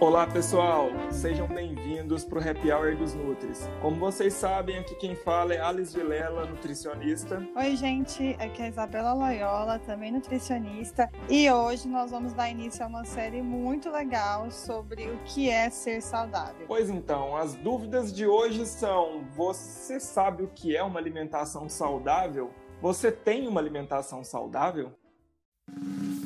Olá pessoal, sejam bem-vindos para o Happy Hour dos Nutris. Como vocês sabem, aqui quem fala é Alice Vilela, nutricionista. Oi gente, aqui é a Isabela Loyola, também nutricionista, e hoje nós vamos dar início a uma série muito legal sobre o que é ser saudável. Pois então, as dúvidas de hoje são: você sabe o que é uma alimentação saudável? Você tem uma alimentação saudável? Bom,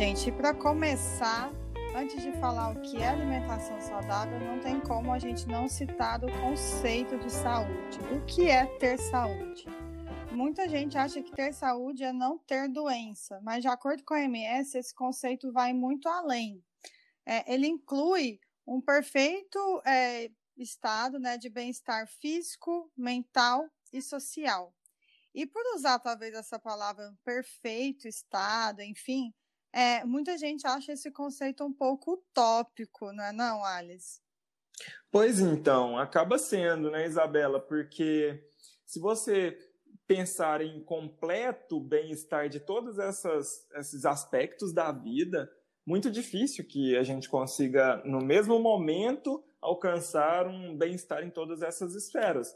gente, para começar, antes de falar o que é alimentação saudável, não tem como a gente não citar o conceito de saúde. O que é ter saúde? Muita gente acha que ter saúde é não ter doença, mas de acordo com a OMS, esse conceito vai muito além. É, ele inclui um perfeito é, estado né, de bem-estar físico, mental e social. E por usar talvez essa palavra perfeito estado, enfim, é, muita gente acha esse conceito um pouco utópico, não é não, Alice? Pois então, acaba sendo, né, Isabela? Porque se você pensar em completo bem-estar de todos essas, esses aspectos da vida, muito difícil que a gente consiga, no mesmo momento, alcançar um bem-estar em todas essas esferas.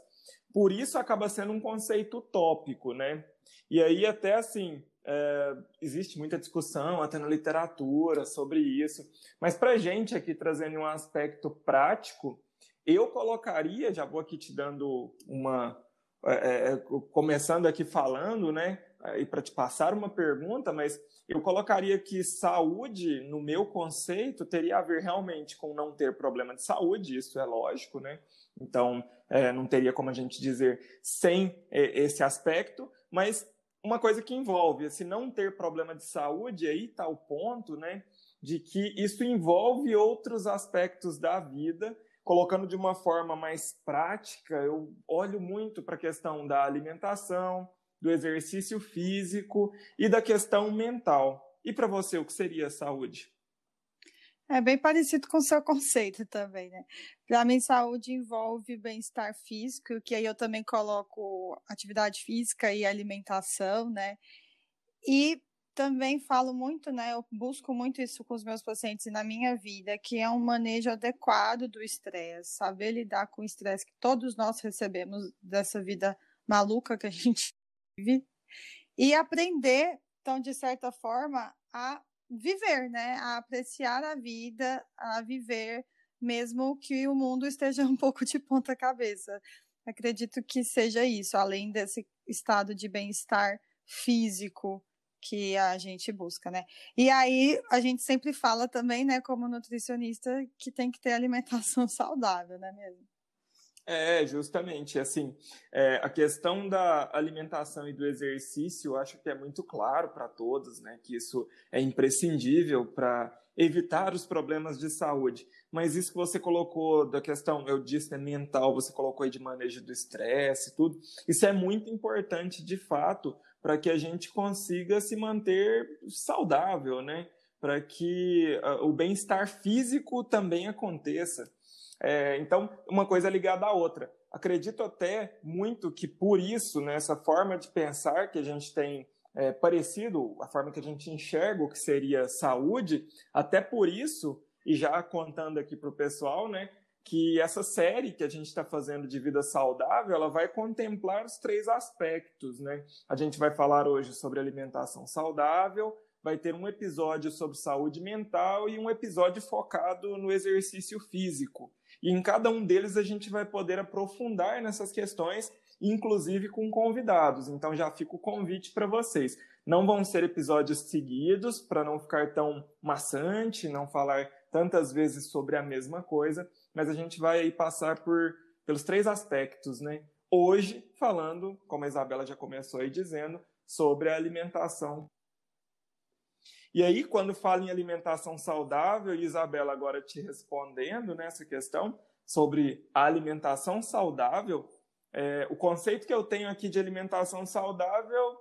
Por isso acaba sendo um conceito utópico, né? E aí até assim, é, existe muita discussão até na literatura sobre isso, mas para a gente aqui trazendo um aspecto prático, eu colocaria, já vou aqui te dando uma, é, é, é começando aqui falando, né, e para te passar uma pergunta, mas eu colocaria que saúde, no meu conceito, teria a ver realmente com não ter problema de saúde, isso é lógico, né? Então, é, não teria como a gente dizer sem é, esse aspecto, mas uma coisa que envolve, se não ter problema de saúde, aí está o ponto, né, de que isso envolve outros aspectos da vida. Colocando de uma forma mais prática, eu olho muito para a questão da alimentação, do exercício físico e da questão mental. E para você, o que seria saúde? É bem parecido com o seu conceito também, né? Para mim, saúde envolve bem-estar físico, que aí eu também coloco atividade física e alimentação, né? E também falo muito, né? Eu busco muito isso com os meus pacientes na minha vida, que é um manejo adequado do estresse, saber lidar com o estresse que todos nós recebemos dessa vida maluca que a gente vive e aprender, então, de certa forma, a viver, né? A apreciar a vida, a viver, mesmo que o mundo esteja um pouco de ponta cabeça. Acredito que seja isso, além desse estado de bem-estar físico que a gente busca, né? E aí a gente sempre fala também, né, como nutricionista, que tem que ter alimentação saudável, né mesmo? É, justamente, assim, é, a questão da alimentação e do exercício, eu acho que é muito claro para todos, né, que isso é imprescindível para evitar os problemas de saúde. Mas isso que você colocou da questão, eu disse, né, mental, você colocou aí de manejo do estresse, tudo, isso é muito importante, de fato, para que a gente consiga se manter saudável, né, para que uh, o bem-estar físico também aconteça. É, então, uma coisa ligada à outra. Acredito até muito que por isso, nessa né, forma de pensar que a gente tem é, parecido, a forma que a gente enxerga o que seria saúde, até por isso, e já contando aqui para o pessoal, né, que essa série que a gente está fazendo de vida saudável, ela vai contemplar os três aspectos, né? A gente vai falar hoje sobre alimentação saudável, vai ter um episódio sobre saúde mental e um episódio focado no exercício físico. E em cada um deles a gente vai poder aprofundar nessas questões, inclusive com convidados. Então já fica o convite para vocês. Não vão ser episódios seguidos para não ficar tão maçante, não falar tantas vezes sobre a mesma coisa, mas a gente vai passar por pelos três aspectos, né? Hoje falando, como a Isabela já começou aí dizendo, sobre a alimentação e aí, quando fala em alimentação saudável, Isabela agora te respondendo nessa questão sobre a alimentação saudável, é, o conceito que eu tenho aqui de alimentação saudável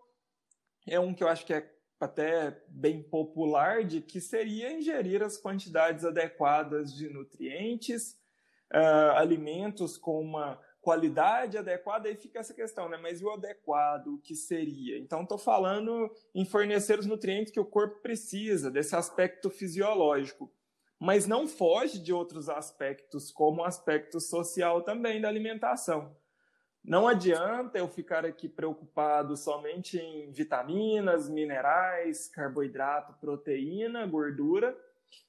é um que eu acho que é até bem popular, de que seria ingerir as quantidades adequadas de nutrientes, uh, alimentos com uma qualidade adequada, aí fica essa questão, né? Mas e o adequado, o que seria? Então, estou falando em fornecer os nutrientes que o corpo precisa, desse aspecto fisiológico. Mas não foge de outros aspectos, como o aspecto social também da alimentação. Não adianta eu ficar aqui preocupado somente em vitaminas, minerais, carboidrato, proteína, gordura,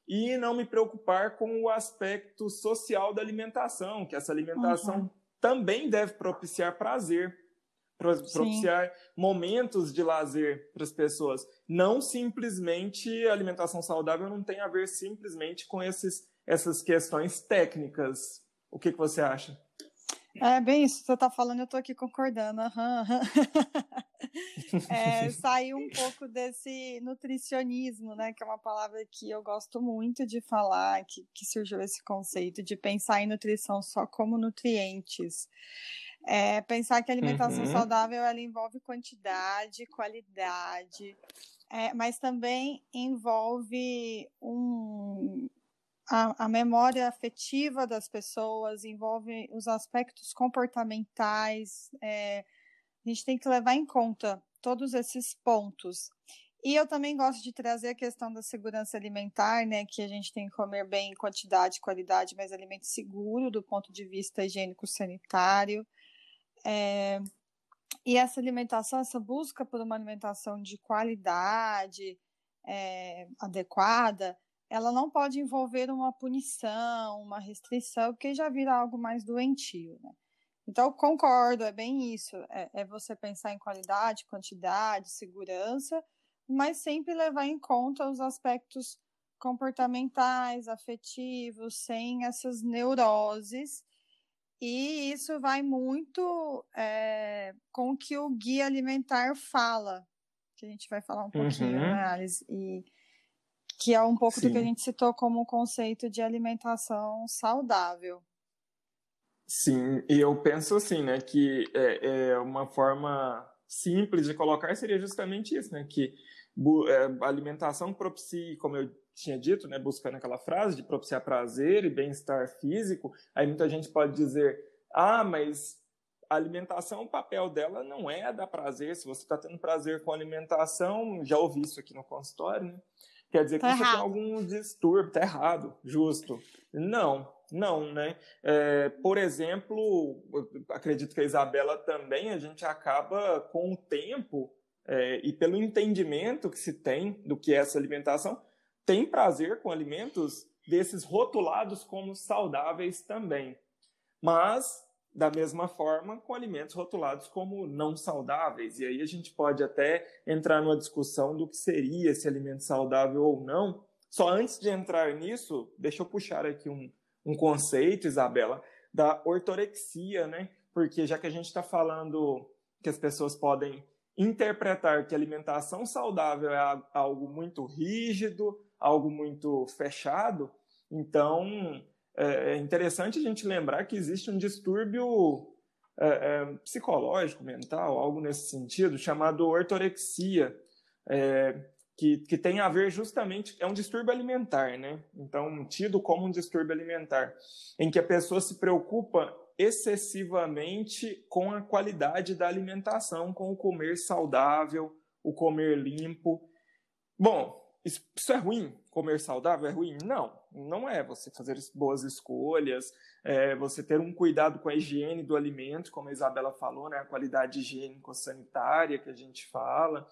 e não me preocupar com o aspecto social da alimentação, que essa alimentação uhum. Também deve propiciar prazer, propiciar Sim. momentos de lazer para as pessoas. Não simplesmente a alimentação saudável não tem a ver simplesmente com esses, essas questões técnicas. O que, que você acha? É bem isso, você está falando, eu estou aqui concordando. Uhum, uhum. é, sair um pouco desse nutricionismo, né? Que é uma palavra que eu gosto muito de falar, que, que surgiu esse conceito de pensar em nutrição só como nutrientes. É, pensar que a alimentação uhum. saudável ela envolve quantidade, qualidade, é, mas também envolve um, a, a, memória afetiva das pessoas, envolve os aspectos comportamentais. É, a gente tem que levar em conta todos esses pontos. E eu também gosto de trazer a questão da segurança alimentar, né? Que a gente tem que comer bem em quantidade, qualidade, mas alimento seguro do ponto de vista higiênico-sanitário. É, e essa alimentação, essa busca por uma alimentação de qualidade é, adequada, ela não pode envolver uma punição, uma restrição, porque já vira algo mais doentio, né? Então, concordo, é bem isso. É, é, você pensar em qualidade, quantidade, segurança, mas sempre levar em conta os aspectos comportamentais, afetivos, sem essas neuroses. E isso vai muito é, com o que o guia alimentar fala, que a gente vai falar um pouquinho, uhum. né, Alice? E que é um pouco Sim. do que a gente citou como o conceito de alimentação saudável. Sim, e eu penso assim, né, que é, é uma forma simples de colocar seria justamente isso, né, que é, alimentação propicie, como eu tinha dito, né, buscando aquela frase de propiciar prazer e bem-estar físico, aí muita gente pode dizer, ah, mas a alimentação, o papel dela não é dar prazer, se você está tendo prazer com a alimentação, já ouvi isso aqui no consultório, né, quer dizer que tá você errado. tem algum distúrbio, tá errado, justo. Não, não, né? É, por exemplo, acredito que a Isabela também, a gente acaba com o tempo é, e pelo entendimento que se tem do que é essa alimentação, tem prazer com alimentos desses rotulados como saudáveis também. Mas da mesma forma com alimentos rotulados como não saudáveis. E aí a gente pode até entrar numa discussão do que seria esse alimento saudável ou não. Só antes de entrar nisso, deixa eu puxar aqui um, um conceito, Isabela, da ortorexia, né? Porque já que a gente está falando que as pessoas podem interpretar que alimentação saudável é algo muito rígido, algo muito fechado, então é, é interessante a gente lembrar que existe um distúrbio é, é, psicológico, mental, algo nesse sentido, chamado ortorexia, é, que, que tem a ver justamente, é um distúrbio alimentar, né? Então, tido como um distúrbio alimentar, em que a pessoa se preocupa excessivamente com a qualidade da alimentação, com o comer saudável, o comer limpo. Bom, isso, é ruim? Comer saudável é ruim? Não, não é. Você fazer boas escolhas, é, você ter um cuidado com a higiene do alimento, como a Isabela falou, né? a qualidade higiênico-sanitária que a gente fala.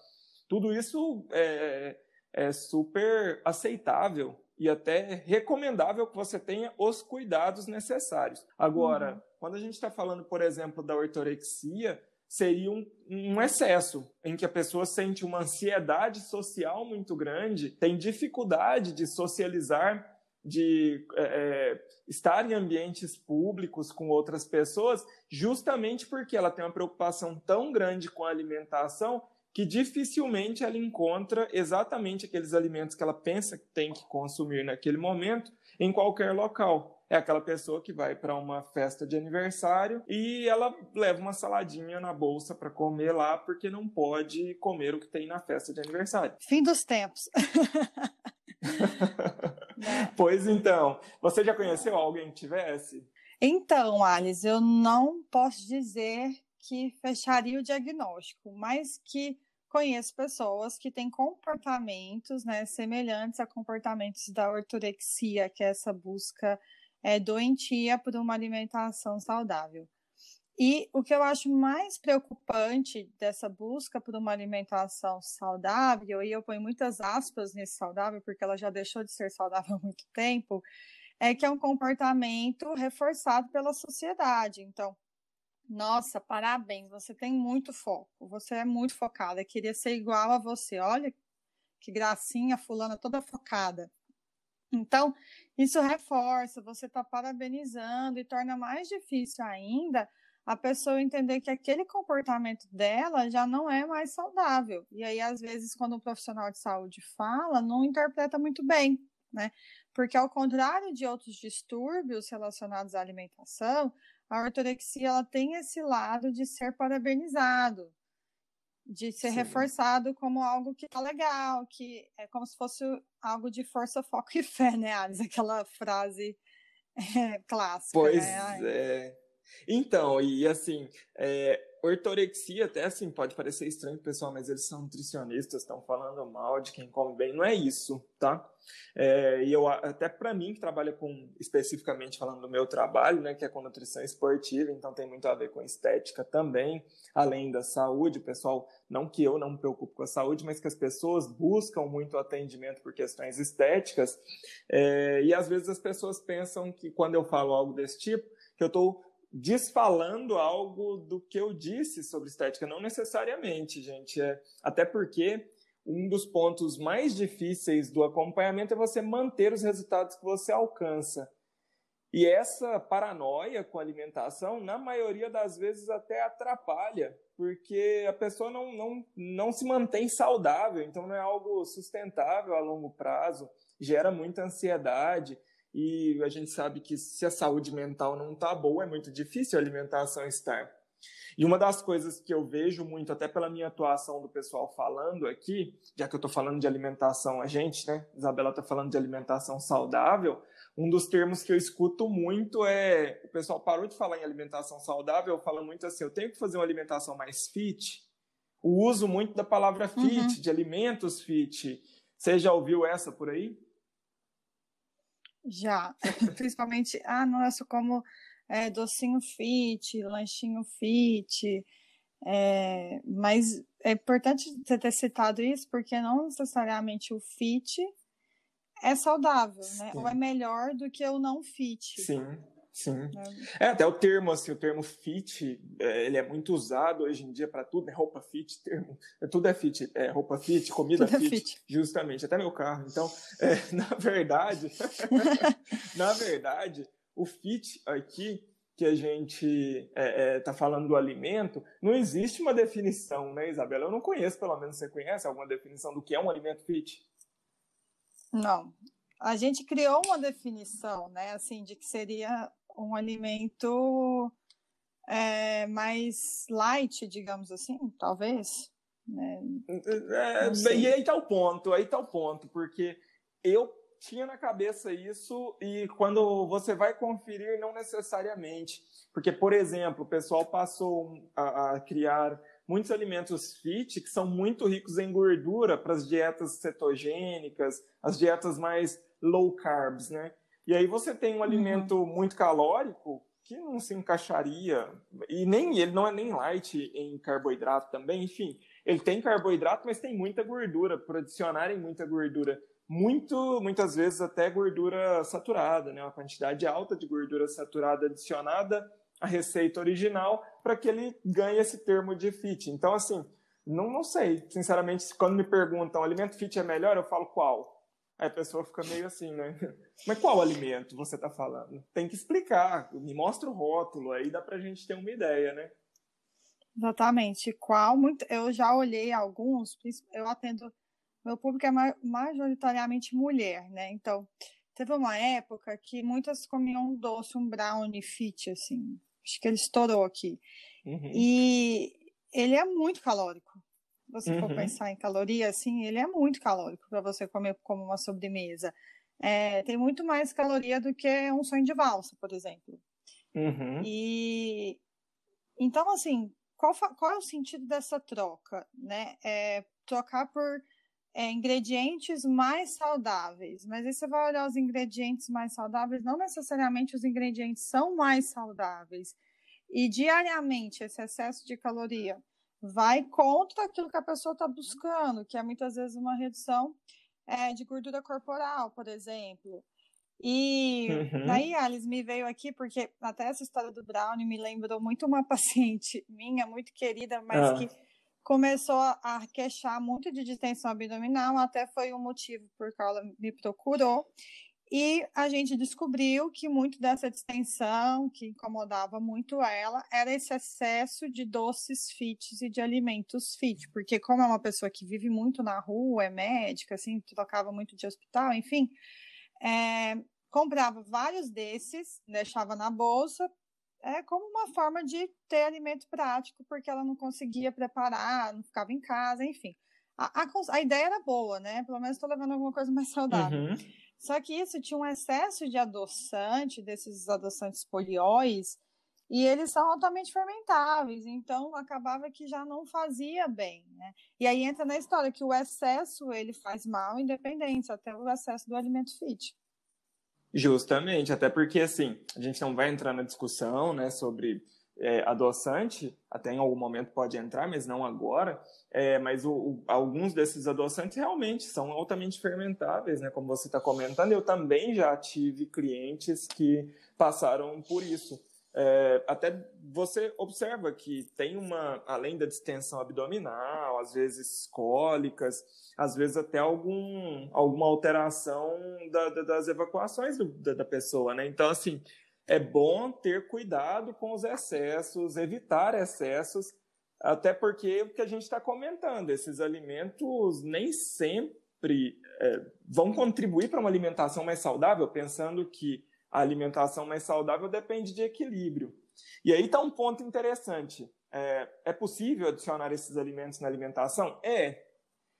Tudo isso é, é super aceitável e até recomendável que você tenha os cuidados necessários. Agora, uhum. quando a gente está falando, por exemplo, da ortorexia, seria um, um, excesso, em que a pessoa sente uma ansiedade social muito grande, tem dificuldade de socializar, de é, é, estar em ambientes públicos com outras pessoas, justamente porque ela tem uma preocupação tão grande com a alimentação que dificilmente ela encontra exatamente aqueles alimentos que ela pensa que tem que consumir naquele momento em qualquer local é aquela pessoa que vai para uma festa de aniversário e ela leva uma saladinha na bolsa para comer lá porque não pode comer o que tem na festa de aniversário. Fim dos tempos. Pois então, você já conheceu alguém que tivesse? Então, Alice, eu não posso dizer que fecharia o diagnóstico, mas que conheço pessoas que têm comportamentos né, semelhantes a comportamentos da ortorexia, que é essa busca é, doentia por uma alimentação saudável. E o que eu acho mais preocupante dessa busca por uma alimentação saudável, e eu ponho muitas aspas nesse saudável, porque ela já deixou de ser saudável há muito tempo, é que é um comportamento reforçado pela sociedade. Então, nossa, parabéns, você tem muito foco, você é muito focada, queria ser igual a você. Olha que gracinha, fulana toda focada. Então, isso reforça, você está parabenizando e torna mais difícil ainda a pessoa entender que aquele comportamento dela já não é mais saudável. E aí, às vezes, quando um profissional de saúde fala, não interpreta muito bem, né? Porque, ao contrário de outros distúrbios relacionados à alimentação, a ortorexia ela tem esse lado de ser parabenizado, de ser Sim. reforçado como algo que tá legal, que é como se fosse algo de força, foco e fé, né, Alice? Aquela frase é, clássica. Pois né? é. Então, e assim, é, ortorexia até assim pode parecer estranho pessoal, mas eles são nutricionistas, estão falando mal de quem come bem, não é isso, tá? É, e eu até para mim que trabalha com especificamente falando do meu trabalho, né, que é com nutrição esportiva, então tem muito a ver com estética também, além da saúde, pessoal, não que eu não me preocupe com a saúde, mas que as pessoas buscam muito atendimento por questões estéticas, é, e às vezes as pessoas pensam que quando eu falo algo desse tipo, que eu estou desfalando algo do que eu disse sobre estética, não necessariamente, gente. É, até porque um dos pontos mais difíceis do acompanhamento é você manter os resultados que você alcança. E essa paranoia com alimentação, na maioria das vezes, até atrapalha, porque a pessoa não, não, não se mantém saudável, então não é algo sustentável a longo prazo, gera muita ansiedade. E a gente sabe que se a saúde mental não está boa, é muito difícil a alimentação estar. E uma das coisas que eu vejo muito, até pela minha atuação do pessoal falando aqui, já que eu estou falando de alimentação, a gente, né? Isabela está falando de alimentação saudável. Um dos termos que eu escuto muito é: o pessoal parou de falar em alimentação saudável, fala muito assim, eu tenho que fazer uma alimentação mais fit. O uso muito da palavra fit, uhum. de alimentos fit. Você já ouviu essa por aí? Já, principalmente, ah, nossa, como é, docinho fit, lanchinho fit, é, mas é importante você ter citado isso porque não necessariamente o fit é saudável, né? Ou é melhor do que o não fit. Sim. Sim. É. é, até o termo, assim, o termo fit, é, ele é muito usado hoje em dia para tudo, né? Roupa fit, termo, é, tudo é fit, é, roupa fit, comida fit, é fit, justamente, até meu carro. Então, é, na verdade, na verdade, o fit aqui que a gente está falando do alimento, não existe uma definição, né, Isabela? Eu não conheço, pelo menos você conhece alguma definição do que é um alimento fit? Não, a gente criou uma definição, né, assim, de que seria um alimento é, mais light, digamos assim, talvez. Né? É, e aí está o ponto, aí está o ponto, porque eu tinha na cabeça isso e quando você vai conferir, não necessariamente. Porque, por exemplo, o pessoal passou a, a criar muitos alimentos fit que são muito ricos em gordura para as dietas cetogênicas, as dietas mais low carbs, né? E aí você tem um uhum. alimento muito calórico que não se encaixaria, e nem ele não é nem light em carboidrato também, enfim, ele tem carboidrato, mas tem muita gordura, por adicionarem muita gordura, muito, muitas vezes até gordura saturada, né? uma quantidade alta de gordura saturada adicionada à receita original para que ele ganhe esse termo de fit. Então, assim, não, não sei, sinceramente, quando me perguntam, alimento fit é melhor, eu falo qual? Aí a pessoa fica meio assim, né? Mas qual alimento você está falando? Tem que explicar, me mostra o rótulo, aí dá para a gente ter uma ideia, né? Exatamente. Qual? Muito, eu já olhei alguns, eu atendo. Meu público é majoritariamente mulher, né? Então, teve uma época que muitas comiam um doce, um brownie fit, assim. Acho que ele estourou aqui. Uhum. E ele é muito calórico você uhum. for pensar em caloria, assim, ele é muito calórico para você comer como uma sobremesa. é, tem muito mais caloria do que um sonho de valsa, por exemplo. Uhum. E então, assim, qual, qual é o sentido dessa troca? Né? É trocar por é, ingredientes mais saudáveis. Mas aí você vai olhar os ingredientes mais saudáveis, não necessariamente os ingredientes são mais saudáveis. E diariamente esse excesso de caloria vai contra aquilo que a pessoa está buscando, que é muitas vezes uma redução é, de gordura corporal, por exemplo. E uhum. daí, Alice, me veio aqui porque até essa história do brownie me lembrou muito uma paciente minha, muito querida, mas ah. que começou a queixar muito de distensão abdominal, até foi um motivo por qual ela me procurou. E a gente descobriu que muito dessa distensão, que incomodava muito ela, era esse excesso de doces fit e de alimentos fit, porque como é uma pessoa que vive muito na rua, é médica, assim, trocava muito de hospital, enfim, é, comprava vários desses, deixava na bolsa, é como uma forma de ter alimento prático, porque ela não conseguia preparar, não ficava em casa, enfim. A, a, a ideia era boa, né? Pelo menos estou levando alguma coisa mais saudável. Uhum. Só que isso tinha um excesso de adoçante, desses adoçantes polióis, e eles são altamente fermentáveis, então acabava que já não fazia bem, né? E aí entra na história que o excesso ele faz mal, independente, até o excesso do alimento fit. Justamente, até porque assim, a gente não vai entrar na discussão, né, sobre é, adoçante, até em algum momento pode entrar, mas não agora. É, mas o, o, alguns desses adoçantes realmente são altamente fermentáveis, né? Como você está comentando, eu também já tive clientes que passaram por isso. É, até você observa que tem uma, além da distensão abdominal, às vezes cólicas, às vezes até algum, alguma alteração da, da, das evacuações do, da, da pessoa, né? Então, assim, é bom ter cuidado com os excessos, evitar excessos, até porque o que a gente está comentando, esses alimentos nem sempre é, vão contribuir para uma alimentação mais saudável, pensando que a alimentação mais saudável depende de equilíbrio. E aí está um ponto interessante. É, é possível adicionar esses alimentos na alimentação? É.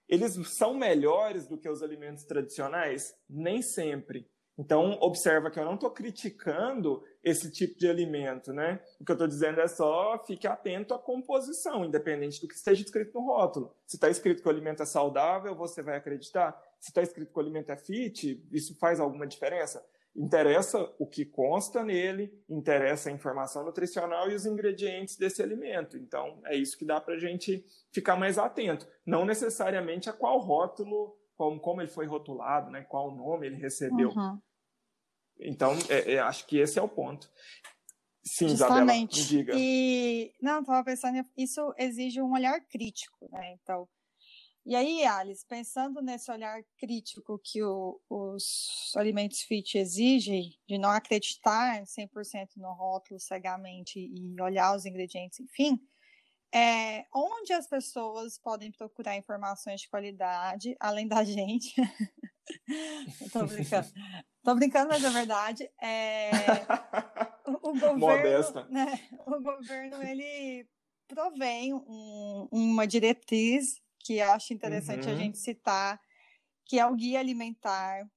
Eles são melhores do que os alimentos tradicionais? Nem sempre. Então, observa que eu não estou criticando esse tipo de alimento, né? O que eu estou dizendo é só fique atento à composição, independente do que esteja escrito no rótulo. Se está escrito que o alimento é saudável, você vai acreditar. Se está escrito que o alimento é fit, isso faz alguma diferença? interessa o que consta nele, interessa a informação nutricional e os ingredientes desse alimento. Então, é isso que dá para a gente ficar mais atento. Não necessariamente a qual rótulo, como, como ele foi rotulado, né, qual nome ele recebeu. Uhum. Então, é, é, acho que esse é o ponto. Sim, Justamente. Isabela, diga. E, não, estava pensando, isso exige um olhar crítico, né? Então, e aí, Alice, pensando nesse olhar crítico que o, os alimentos fit exigem, de não acreditar 100% no rótulo cegamente e olhar os ingredientes, enfim, é, onde as pessoas podem procurar informações de qualidade, além da gente? Estou brincando. Tô brincando, mas é verdade. É, o, o governo, Modesta. Né, o governo, ele provém um, uma diretriz que acho interessante uhum. a gente citar, que é o Guia Alimentar.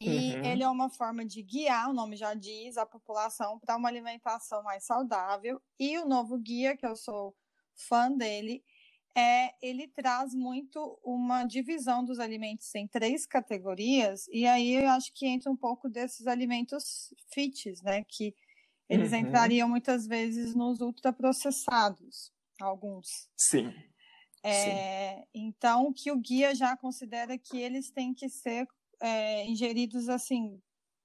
E uhum. ele é uma forma de guiar, o nome já diz, a população para uma alimentação mais saudável. E o novo guia, que eu sou fã dele, é, ele traz muito uma divisão dos alimentos em três categorias, e aí eu acho que entra um pouco desses alimentos fits, né? Que eles uhum. entrariam muitas vezes nos ultraprocessados, alguns. Sim. É, então, que o guia já considera que eles têm que ser é, ingeridos assim,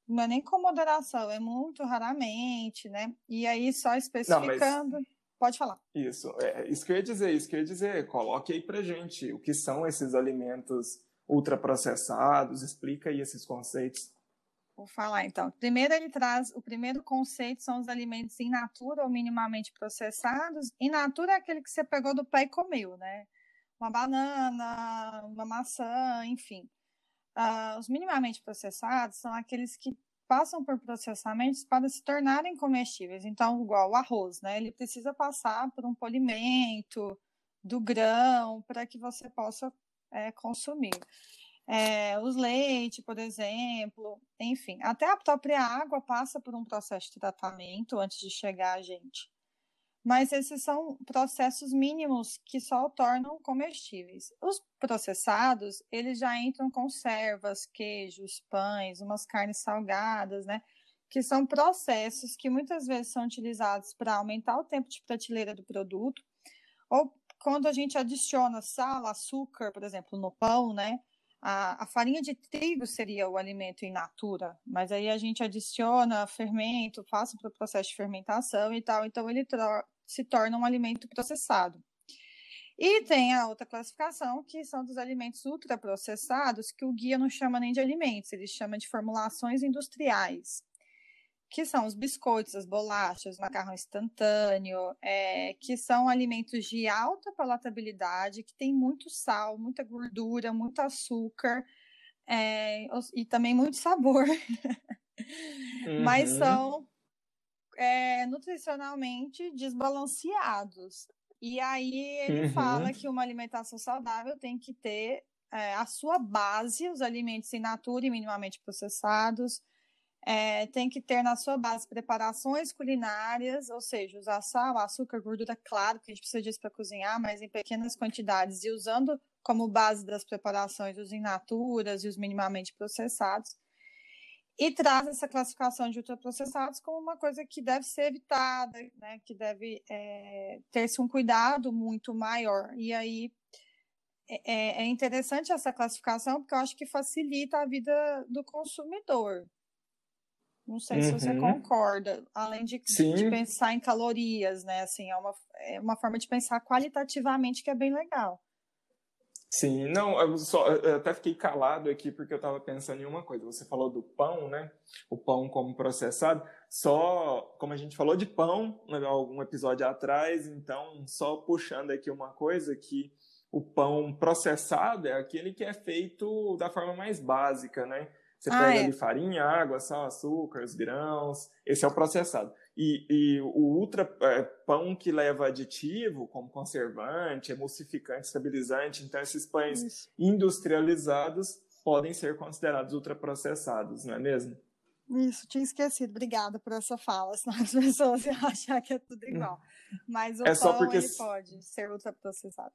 não é nem com moderação, é muito raramente, né? E aí, só especificando. Não, mas... Pode falar. Isso, é, isso que eu ia dizer, isso que eu ia dizer. Coloque aí pra gente o que são esses alimentos ultraprocessados, explica aí esses conceitos. Vou falar então. Primeiro, ele traz o primeiro conceito são os alimentos in natura ou minimamente processados. In natura é aquele que você pegou do pé e comeu, né? Uma banana, uma maçã, enfim. Uh, os minimamente processados são aqueles que passam por processamentos para se tornarem comestíveis. Então, igual o arroz, né? Ele precisa passar por um polimento do grão para que você possa é, consumir. é, os leite, por exemplo, enfim, até a própria água passa por um processo de tratamento antes de chegar a gente. Mas esses são processos mínimos que só o tornam comestíveis. Os processados, eles já entram conservas, queijos, pães, umas carnes salgadas, né? Que são processos que muitas vezes são utilizados para aumentar o tempo de prateleira do produto, ou quando a gente adiciona sal, açúcar, por exemplo, no pão, né? A, a, farinha de trigo seria o alimento in natura, mas aí a gente adiciona fermento, passa para o processo de fermentação e tal, então ele se torna um alimento processado. E tem a outra classificação, que são dos alimentos ultraprocessados, que o guia não chama nem de alimentos, ele chama de formulações industriais que são os biscoitos, as bolachas, macarrão instantâneo, é, que são alimentos de alta palatabilidade, que tem muito sal, muita gordura, muito açúcar é, e também muito sabor. Uhum. Mas são é, nutricionalmente desbalanceados. E aí ele uhum. fala que uma alimentação saudável tem que ter é, a sua base, os alimentos in natura e minimamente processados, é, tem que ter na sua base preparações culinárias, ou seja, usar sal, açúcar, gordura, claro que a gente precisa disso para cozinhar, mas em pequenas quantidades e usando como base das preparações os in naturas e os minimamente processados. E traz essa classificação de ultraprocessados como uma coisa que deve ser evitada, né, que deve é, ter-se um cuidado muito maior. E aí é, é interessante essa classificação, porque eu acho que facilita a vida do consumidor. Não sei uhum. se você uhum. concorda. Além de, de, pensar em calorias, né? Assim, é uma, é uma forma de pensar qualitativamente que é bem legal. Sim, não, eu, só, eu até fiquei calado aqui porque eu estava pensando em uma coisa. Você falou do pão, né? O pão como processado. Só, como a gente falou de pão, né, algum episódio atrás, então, só puxando aqui uma coisa que o pão processado é aquele que é feito da forma mais básica, né? Você ah, pega é. ali farinha, água, sal, açúcar, os grãos. Esse é o processado. E, e o ultra é, pão que leva aditivo, como conservante, emulsificante, estabilizante, então esses pães Isso. industrializados podem ser considerados ultraprocessados, não é mesmo? Isso, tinha esquecido. Obrigada por essa fala, senão as pessoas iam achar que é tudo igual. Mas o é pão porque... ele pode ser ultraprocessado.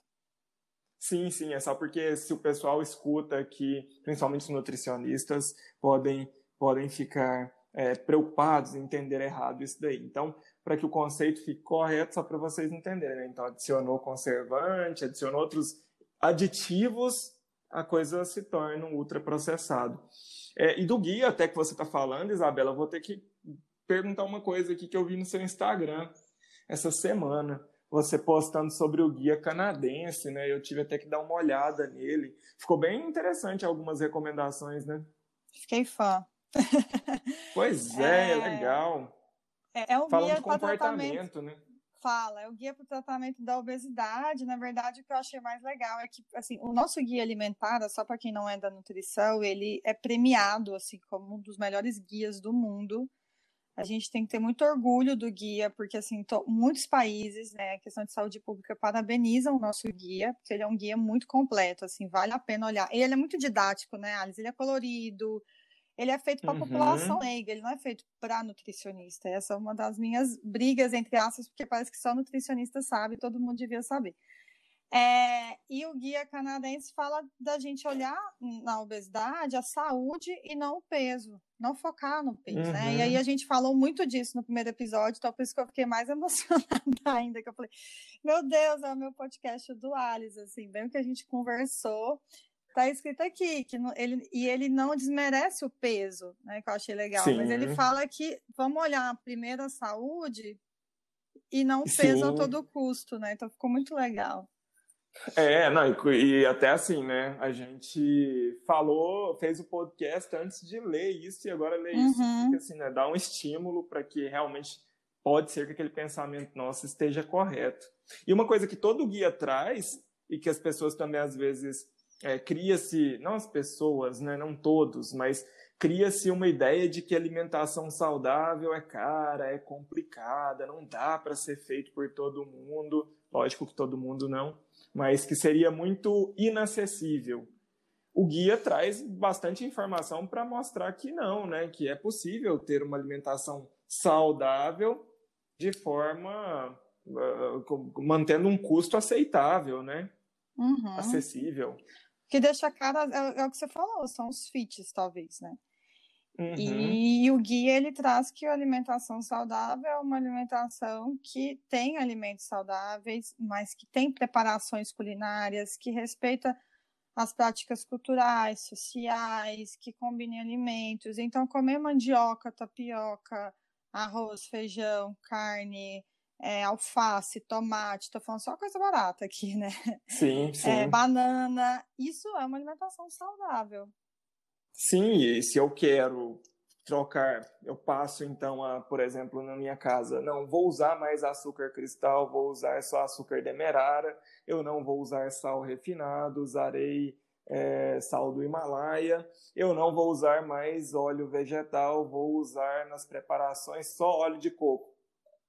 Sim, sim, é só porque se o pessoal escuta que, principalmente os nutricionistas, podem, podem ficar é, preocupados em entender errado isso daí. Então, para que o conceito fique correto, só para vocês entenderem. Né? Então, adicionou conservante, adicionou outros aditivos, a coisa se torna um ultraprocessado. É, e do guia, até que você está falando, Isabela, eu vou ter que perguntar uma coisa aqui que eu vi no seu Instagram essa semana você postando sobre o guia canadense, né? Eu tive até que dar uma olhada nele. Ficou bem interessante algumas recomendações, né? Fiquei fã. Pois é, é, legal. É, é um Fala guia de comportamento, né? Fala, é o guia para o tratamento da obesidade. Na verdade, o que eu achei mais legal é que, assim, o nosso guia alimentar, só para quem não é da nutrição, ele é premiado, assim, como um dos melhores guias do mundo a gente tem que ter muito orgulho do guia, porque assim, muitos países, né, a questão de saúde pública parabenizam o nosso guia, porque ele é um guia muito completo, assim, vale a pena olhar. E ele é muito didático, né, Alice? Ele é colorido, ele é feito para a uhum. população leiga, ele não é feito para nutricionista. Essa é uma das minhas brigas entre aspas, porque parece que só nutricionista sabe, todo mundo devia saber. É, e o guia canadense fala da gente olhar na obesidade a saúde e não o peso, não focar no peso, uhum. né? E aí uhum. a gente falou muito disso no primeiro episódio, então por isso que eu fiquei mais emocionada ainda, que eu falei, meu Deus, é o meu podcast do Alice, assim, bem que a gente conversou, tá escrito aqui, que ele, e ele não desmerece o peso, né, que eu achei legal, Sim. mas ele fala que vamos olhar primeiro a saúde e não o peso Sim. a todo custo, né? Então ficou muito legal. É, não, e, e, até assim, né? A gente falou, fez o podcast antes de ler isso e agora ler uhum. isso, porque assim, né? Dá um estímulo para que realmente pode ser que aquele pensamento nosso esteja correto. E uma coisa que todo guia traz e que as pessoas também às vezes é, cria-se, não as pessoas, né? Não todos, mas cria-se uma ideia de que alimentação saudável é cara, é complicada, não dá para ser feito por todo mundo. Lógico que todo mundo não mas que seria muito inacessível. o guia traz bastante informação para mostrar que não, né? Que é possível ter uma alimentação saudável de forma uh, mantendo um custo aceitável, né? Uhum. Acessível. Que deixa cara é, é, o que você falou, são os fits, talvez, né? Uhum. E o guia ele traz que a alimentação saudável é uma alimentação que tem alimentos saudáveis, mas que tem preparações culinárias, que respeita as práticas culturais, sociais, que combinem alimentos. Então, comer mandioca, tapioca, arroz, feijão, carne, é, alface, tomate, estou falando só coisa barata aqui, né? Sim, sim. É, banana, isso é uma alimentação saudável. Sim, e se eu quero trocar, eu passo então a, por exemplo, na minha casa, não vou usar mais açúcar cristal, vou usar só açúcar demerara, eu não vou usar sal refinado, usarei é, sal do Himalaia, eu não vou usar mais óleo vegetal, vou usar nas preparações só óleo de coco.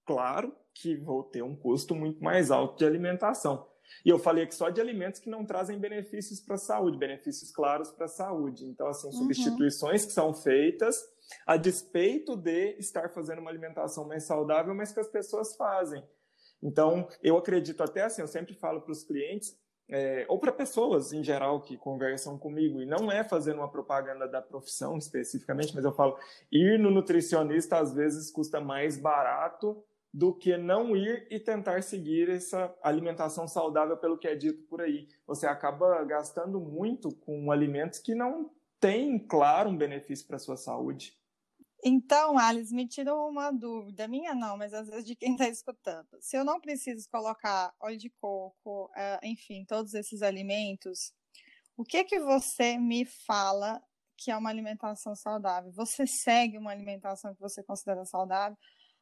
Claro que vou ter um custo muito mais alto de alimentação. E eu falei aqui só de alimentos que não trazem benefícios para a saúde, benefícios claros para a saúde. Então, assim, uhum. substituições uhum. que são feitas a despeito de estar fazendo uma alimentação mais saudável, mas que as pessoas fazem. Então, eu acredito até assim, eu sempre falo para os clientes, é, ou para pessoas em geral que conversam comigo, e não é fazendo uma propaganda da profissão especificamente, mas eu falo, ir no nutricionista às vezes custa mais barato do que não ir e tentar seguir essa alimentação saudável pelo que é dito por aí. Você acaba gastando muito com alimentos que não têm, claro, um benefício para a sua saúde. Então, Alice, me tirou uma dúvida, minha não, mas às vezes de quem está escutando. Se eu não preciso colocar óleo de coco, eh, enfim, todos esses alimentos, o que que você me fala que é uma alimentação saudável? Você segue uma alimentação que você considera saudável?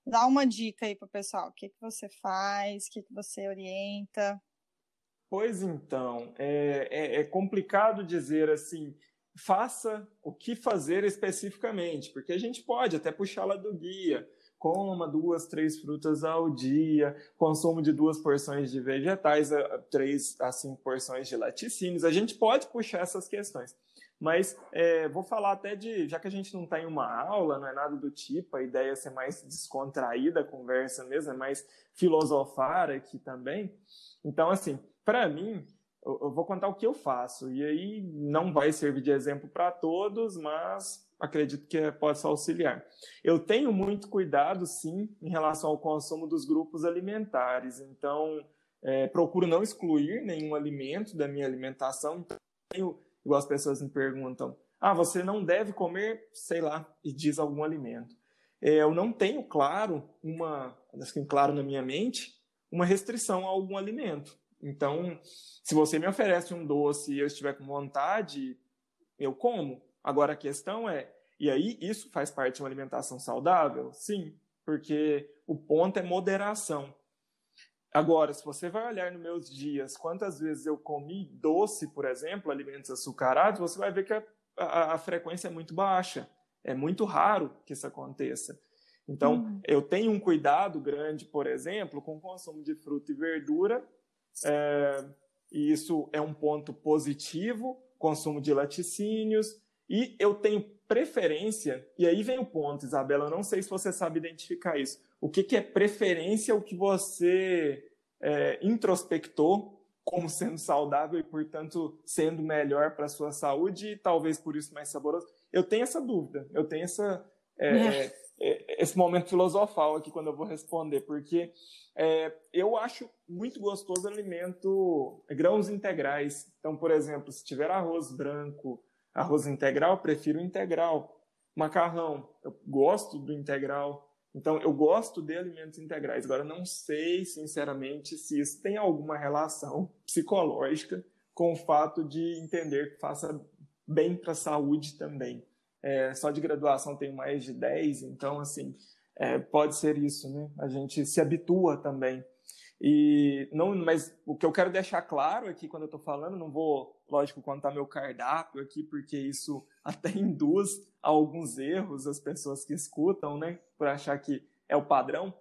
Dá uma dica aí para o pessoal. O que, que você faz? O que, que você orienta? Pois então, é, é, é complicado dizer assim, faça o que fazer especificamente, porque a gente pode até puxá-la do guia. Coma duas, três frutas ao dia, consumo de duas porções de vegetais, três a cinco porções de laticínios. A gente pode puxar essas questões. Mas é, vou falar até de, já que a gente não está em uma aula, não é nada do tipo, a ideia é ser mais descontraída a conversa mesmo, é mais filosofar aqui também. Então, assim, para mim, eu, eu vou contar o que eu faço, e aí não vai servir de exemplo para todos, mas acredito que pode auxiliar. Eu tenho muito cuidado, sim, em relação ao consumo dos grupos alimentares, então é, procuro não excluir nenhum alimento da minha alimentação, então, tenho igual as pessoas me perguntam, ah, você não deve comer, sei lá, e diz algum alimento. É, eu não tenho claro uma, assim, claro na minha mente, uma restrição a algum alimento. Então, se você me oferece um doce e eu estiver com vontade, eu como. Agora a questão é, e aí isso faz parte de uma alimentação saudável? Sim, porque o ponto é moderação. Agora, se você vai olhar nos meus dias, quantas vezes eu comi doce, por exemplo, alimentos açucarados, você vai ver que a, a, a frequência é muito baixa. É muito raro que isso aconteça. Então, uhum. eu tenho um cuidado grande, por exemplo, com o consumo de fruta e verdura, é, e isso é um ponto positivo, consumo de laticínios, e eu tenho preferência, e aí vem o ponto, Isabela, eu não sei se você sabe identificar isso. O que, que é preferência, o que você é, introspectou como sendo saudável e, portanto, sendo melhor para a sua saúde e talvez por isso mais saboroso. Eu tenho essa dúvida, eu tenho essa, é, é. é, esse momento filosofal aqui quando eu vou responder, porque é, eu acho muito gostoso alimento grãos integrais. Então, por exemplo, se tiver arroz branco, arroz integral, prefiro integral. Macarrão, eu gosto do integral. Então, eu gosto de alimentos integrais. Agora, não sei, sinceramente, se isso tem alguma relação psicológica com o fato de entender que faça bem para a saúde também. É, só de graduação tenho mais de 10, então, assim, é, pode ser isso, né? A gente se habitua também. E não, mas o que eu quero deixar claro aqui quando eu estou falando, não vou, lógico, contar meu cardápio aqui, porque isso até induz a alguns erros as pessoas que escutam, né, por achar que é o padrão.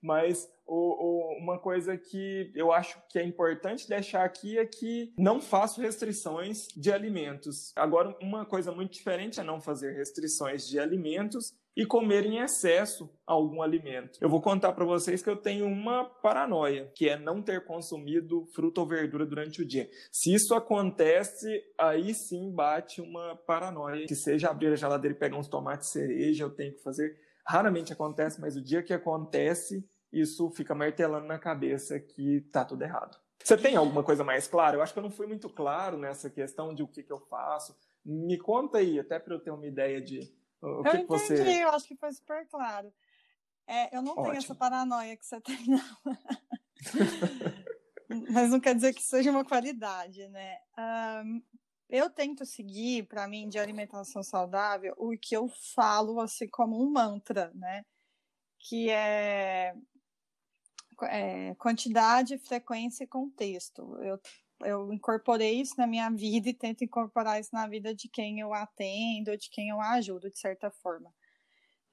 Mas o, o, uma coisa que eu acho que é importante deixar aqui é que não faço restrições de alimentos. Agora, uma coisa muito diferente é não fazer restrições de alimentos e comer em excesso algum alimento. Eu vou contar para vocês que eu tenho uma paranoia, que é não ter consumido fruta ou verdura durante o dia. Se isso acontece, aí sim bate uma paranoia, que seja abrir a geladeira e pegar uns tomates cereja, eu tenho que fazer. Raramente acontece, mas o dia que acontece, isso fica martelando na cabeça que tá tudo errado. Você tem alguma coisa mais clara? Eu acho que eu não fui muito claro nessa questão de o que, que eu faço. Me conta aí, até para eu ter uma ideia de o eu que, entendi, que você. eu acho que foi super claro. É, eu não Ótimo. tenho essa paranoia que você tem, não. Mas não quer dizer que seja uma qualidade, né? Um, eu tento seguir, para mim, de alimentação saudável, o que eu falo assim como um mantra, né? Que é, é quantidade, frequência e contexto. Eu eu incorporei isso na minha vida e tento incorporar isso na vida de quem eu atendo, de quem eu ajudo, de certa forma.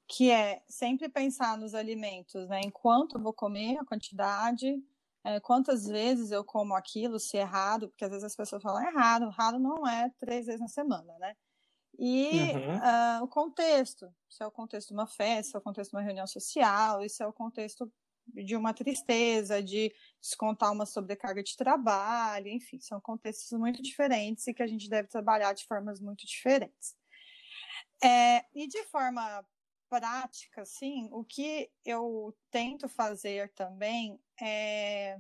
Que é sempre pensar nos alimentos, né? Enquanto eu vou comer, a quantidade, é, quantas vezes eu como aquilo, se é errado, porque às vezes as pessoas falam errado, errado não é três vezes na semana, né? E uhum. uh, o contexto, se é o contexto de uma festa, se é o contexto de uma reunião social, se é o contexto de uma tristeza, de descontar uma sobrecarga de trabalho, enfim, são contextos muito diferentes e que a gente deve trabalhar de formas muito diferentes. É, e de forma prática, assim, o que eu tento fazer também é.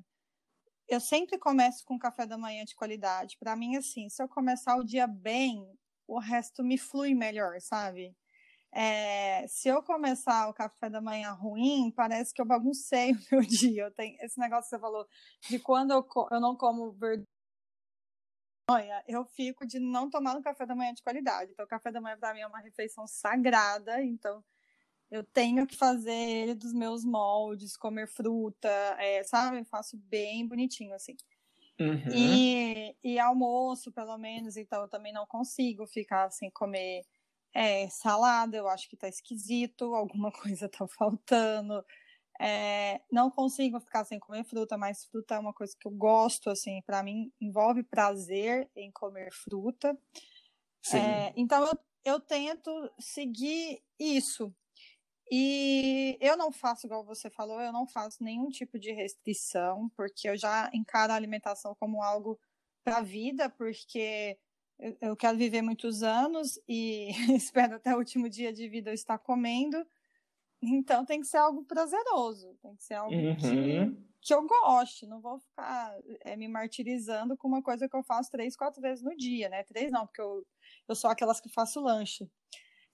Eu sempre começo com café da manhã de qualidade. Para mim, assim, se eu começar o dia bem, o resto me flui melhor, sabe? É, se eu começar o café da manhã ruim, parece que eu baguncei o meu dia. Eu tenho esse negócio que você falou de quando eu, eu não como verdura, eu fico de não tomar um café da manhã de qualidade. Então, o café da manhã para mim é uma refeição sagrada. Então, eu tenho que fazer ele dos meus moldes, comer fruta, é, sabe? Eu faço bem bonitinho assim. Uhum. E, e almoço, pelo menos, então eu também não consigo ficar sem comer é, salada, eu acho que tá esquisito, alguma coisa tá faltando. É, não consigo ficar sem comer fruta, mas fruta é uma coisa que eu gosto, assim, para mim envolve prazer em comer fruta. É, então eu, eu tento seguir isso. E eu não faço, igual você falou, eu não faço nenhum tipo de restrição, porque eu já encaro a alimentação como algo para a vida, porque eu, quero viver muitos anos e espero até o último dia de vida eu estar comendo. Então tem que ser algo prazeroso, tem que ser algo uhum. que, que eu goste. Não vou ficar é, me martirizando com uma coisa que eu faço três, quatro vezes no dia, né? Três não, porque eu, eu sou aquelas que faço lanche.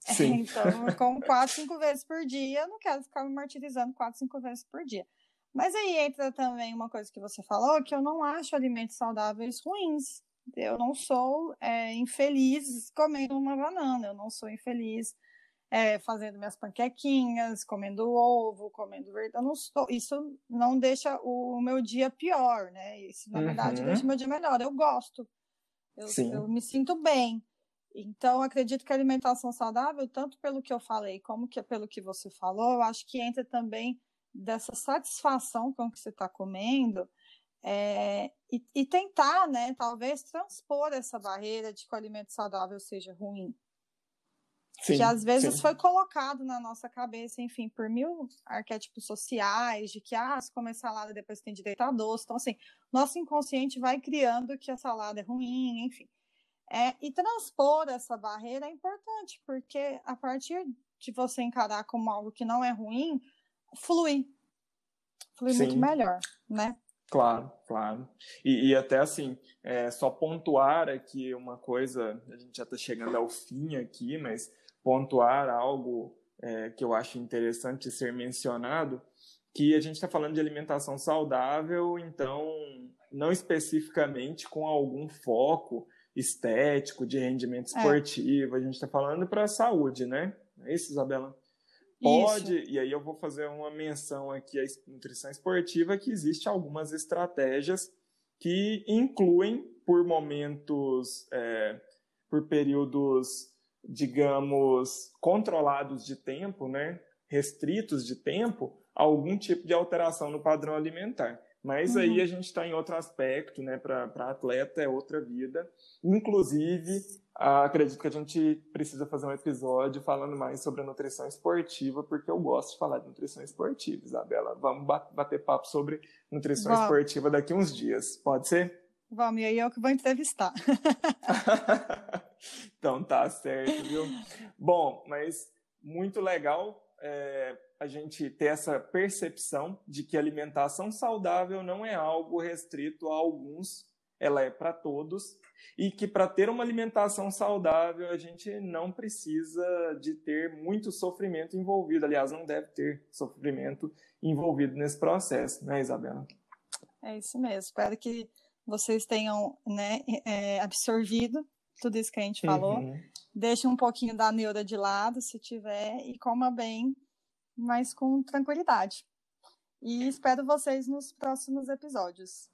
Sim. então, eu como quatro, cinco vezes por dia, eu não quero ficar me martirizando quatro, cinco vezes por dia. Mas aí entra também uma coisa que você falou, que eu não acho alimentos saudáveis ruins eu não sou é, infeliz comendo uma banana, eu não sou infeliz é, fazendo minhas panquequinhas, comendo ovo, comendo verde. Eu não sou, isso não deixa o meu dia pior, né? Isso, na uhum. verdade, deixa o meu dia melhor. Eu gosto, eu, eu me sinto bem. Então, acredito que a alimentação saudável, tanto pelo que eu falei, como que pelo que você falou, eu acho que entra também dessa satisfação com o que você está comendo, é, e, e, tentar, né, talvez, transpor essa barreira de que o alimento saudável seja ruim. Sim, que às vezes sim. foi colocado na nossa cabeça, enfim, por mil arquétipos sociais, de que, ah, se comer salada depois tem direito a doce. Então, assim, nosso inconsciente vai criando que a salada é ruim, enfim. É, e transpor essa barreira é importante, porque a partir de você encarar como algo que não é ruim, flui. Flui sim. muito melhor, né? Claro, claro. E, e até assim, é, só pontuar aqui uma coisa, a gente já está chegando ao fim aqui, mas pontuar algo é, que eu acho interessante ser mencionado, que a gente está falando de alimentação saudável, então não especificamente com algum foco estético, de rendimento é. esportivo, é. a gente está falando para a saúde, né? É isso, Isabela? Pode, Isso. e aí eu vou fazer uma menção aqui à nutrição esportiva, que existe algumas estratégias que incluem por momentos, é, por períodos, digamos, controlados de tempo, né? restritos de tempo, algum tipo de alteração no padrão alimentar. Mas uhum. aí a gente está em outro aspecto, né? Para atleta é outra vida. Inclusive, acredito que a gente precisa fazer um episódio falando mais sobre a nutrição esportiva, porque eu gosto de falar de nutrição esportiva, Isabela. Vamos bater papo sobre nutrição esportiva daqui uns dias. Pode ser? Vamos, e aí eu que vou entrevistar. então tá certo, viu? Bom, mas muito legal é, a gente ter essa percepção de que alimentação saudável não é algo restrito a alguns, ela é para todos, e que para ter uma alimentação saudável a gente não precisa de ter muito sofrimento envolvido, aliás, não deve ter sofrimento envolvido nesse processo, né, Isabela? É isso mesmo. Espero que vocês tenham né, é, absorvido tudo isso que a gente falou. Uhum. Deixe um pouquinho da neura de lado, se tiver, e coma bem, mas com tranquilidade. E espero vocês nos próximos episódios.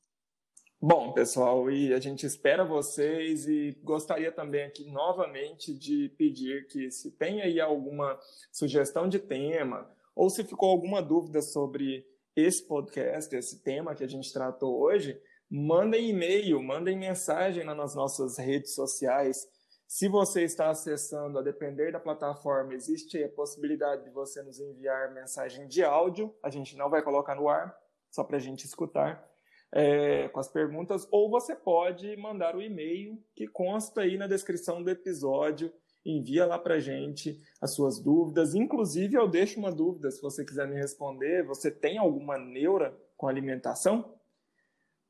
Bom, pessoal, e a gente espera vocês e gostaria também aqui novamente de pedir que se tem aí alguma sugestão de tema ou se ficou alguma dúvida sobre esse podcast, esse tema que a gente tratou hoje, mandem e-mail, mandem mensagem nas nossas redes sociais. Se você está acessando, a depender da plataforma, existe a possibilidade de você nos enviar mensagem de áudio. A gente não vai colocar no ar, só para a gente escutar é, com as perguntas. Ou você pode mandar o e-mail que consta aí na descrição do episódio. Envia lá para gente as suas dúvidas. Inclusive, eu deixo uma dúvida, se você quiser me responder. Você tem alguma neura com alimentação?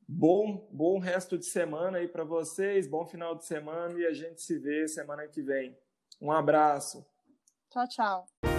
Bom, bom resto de semana aí para vocês, bom final de semana e a gente se vê semana que vem. Um abraço. Tchau, tchau.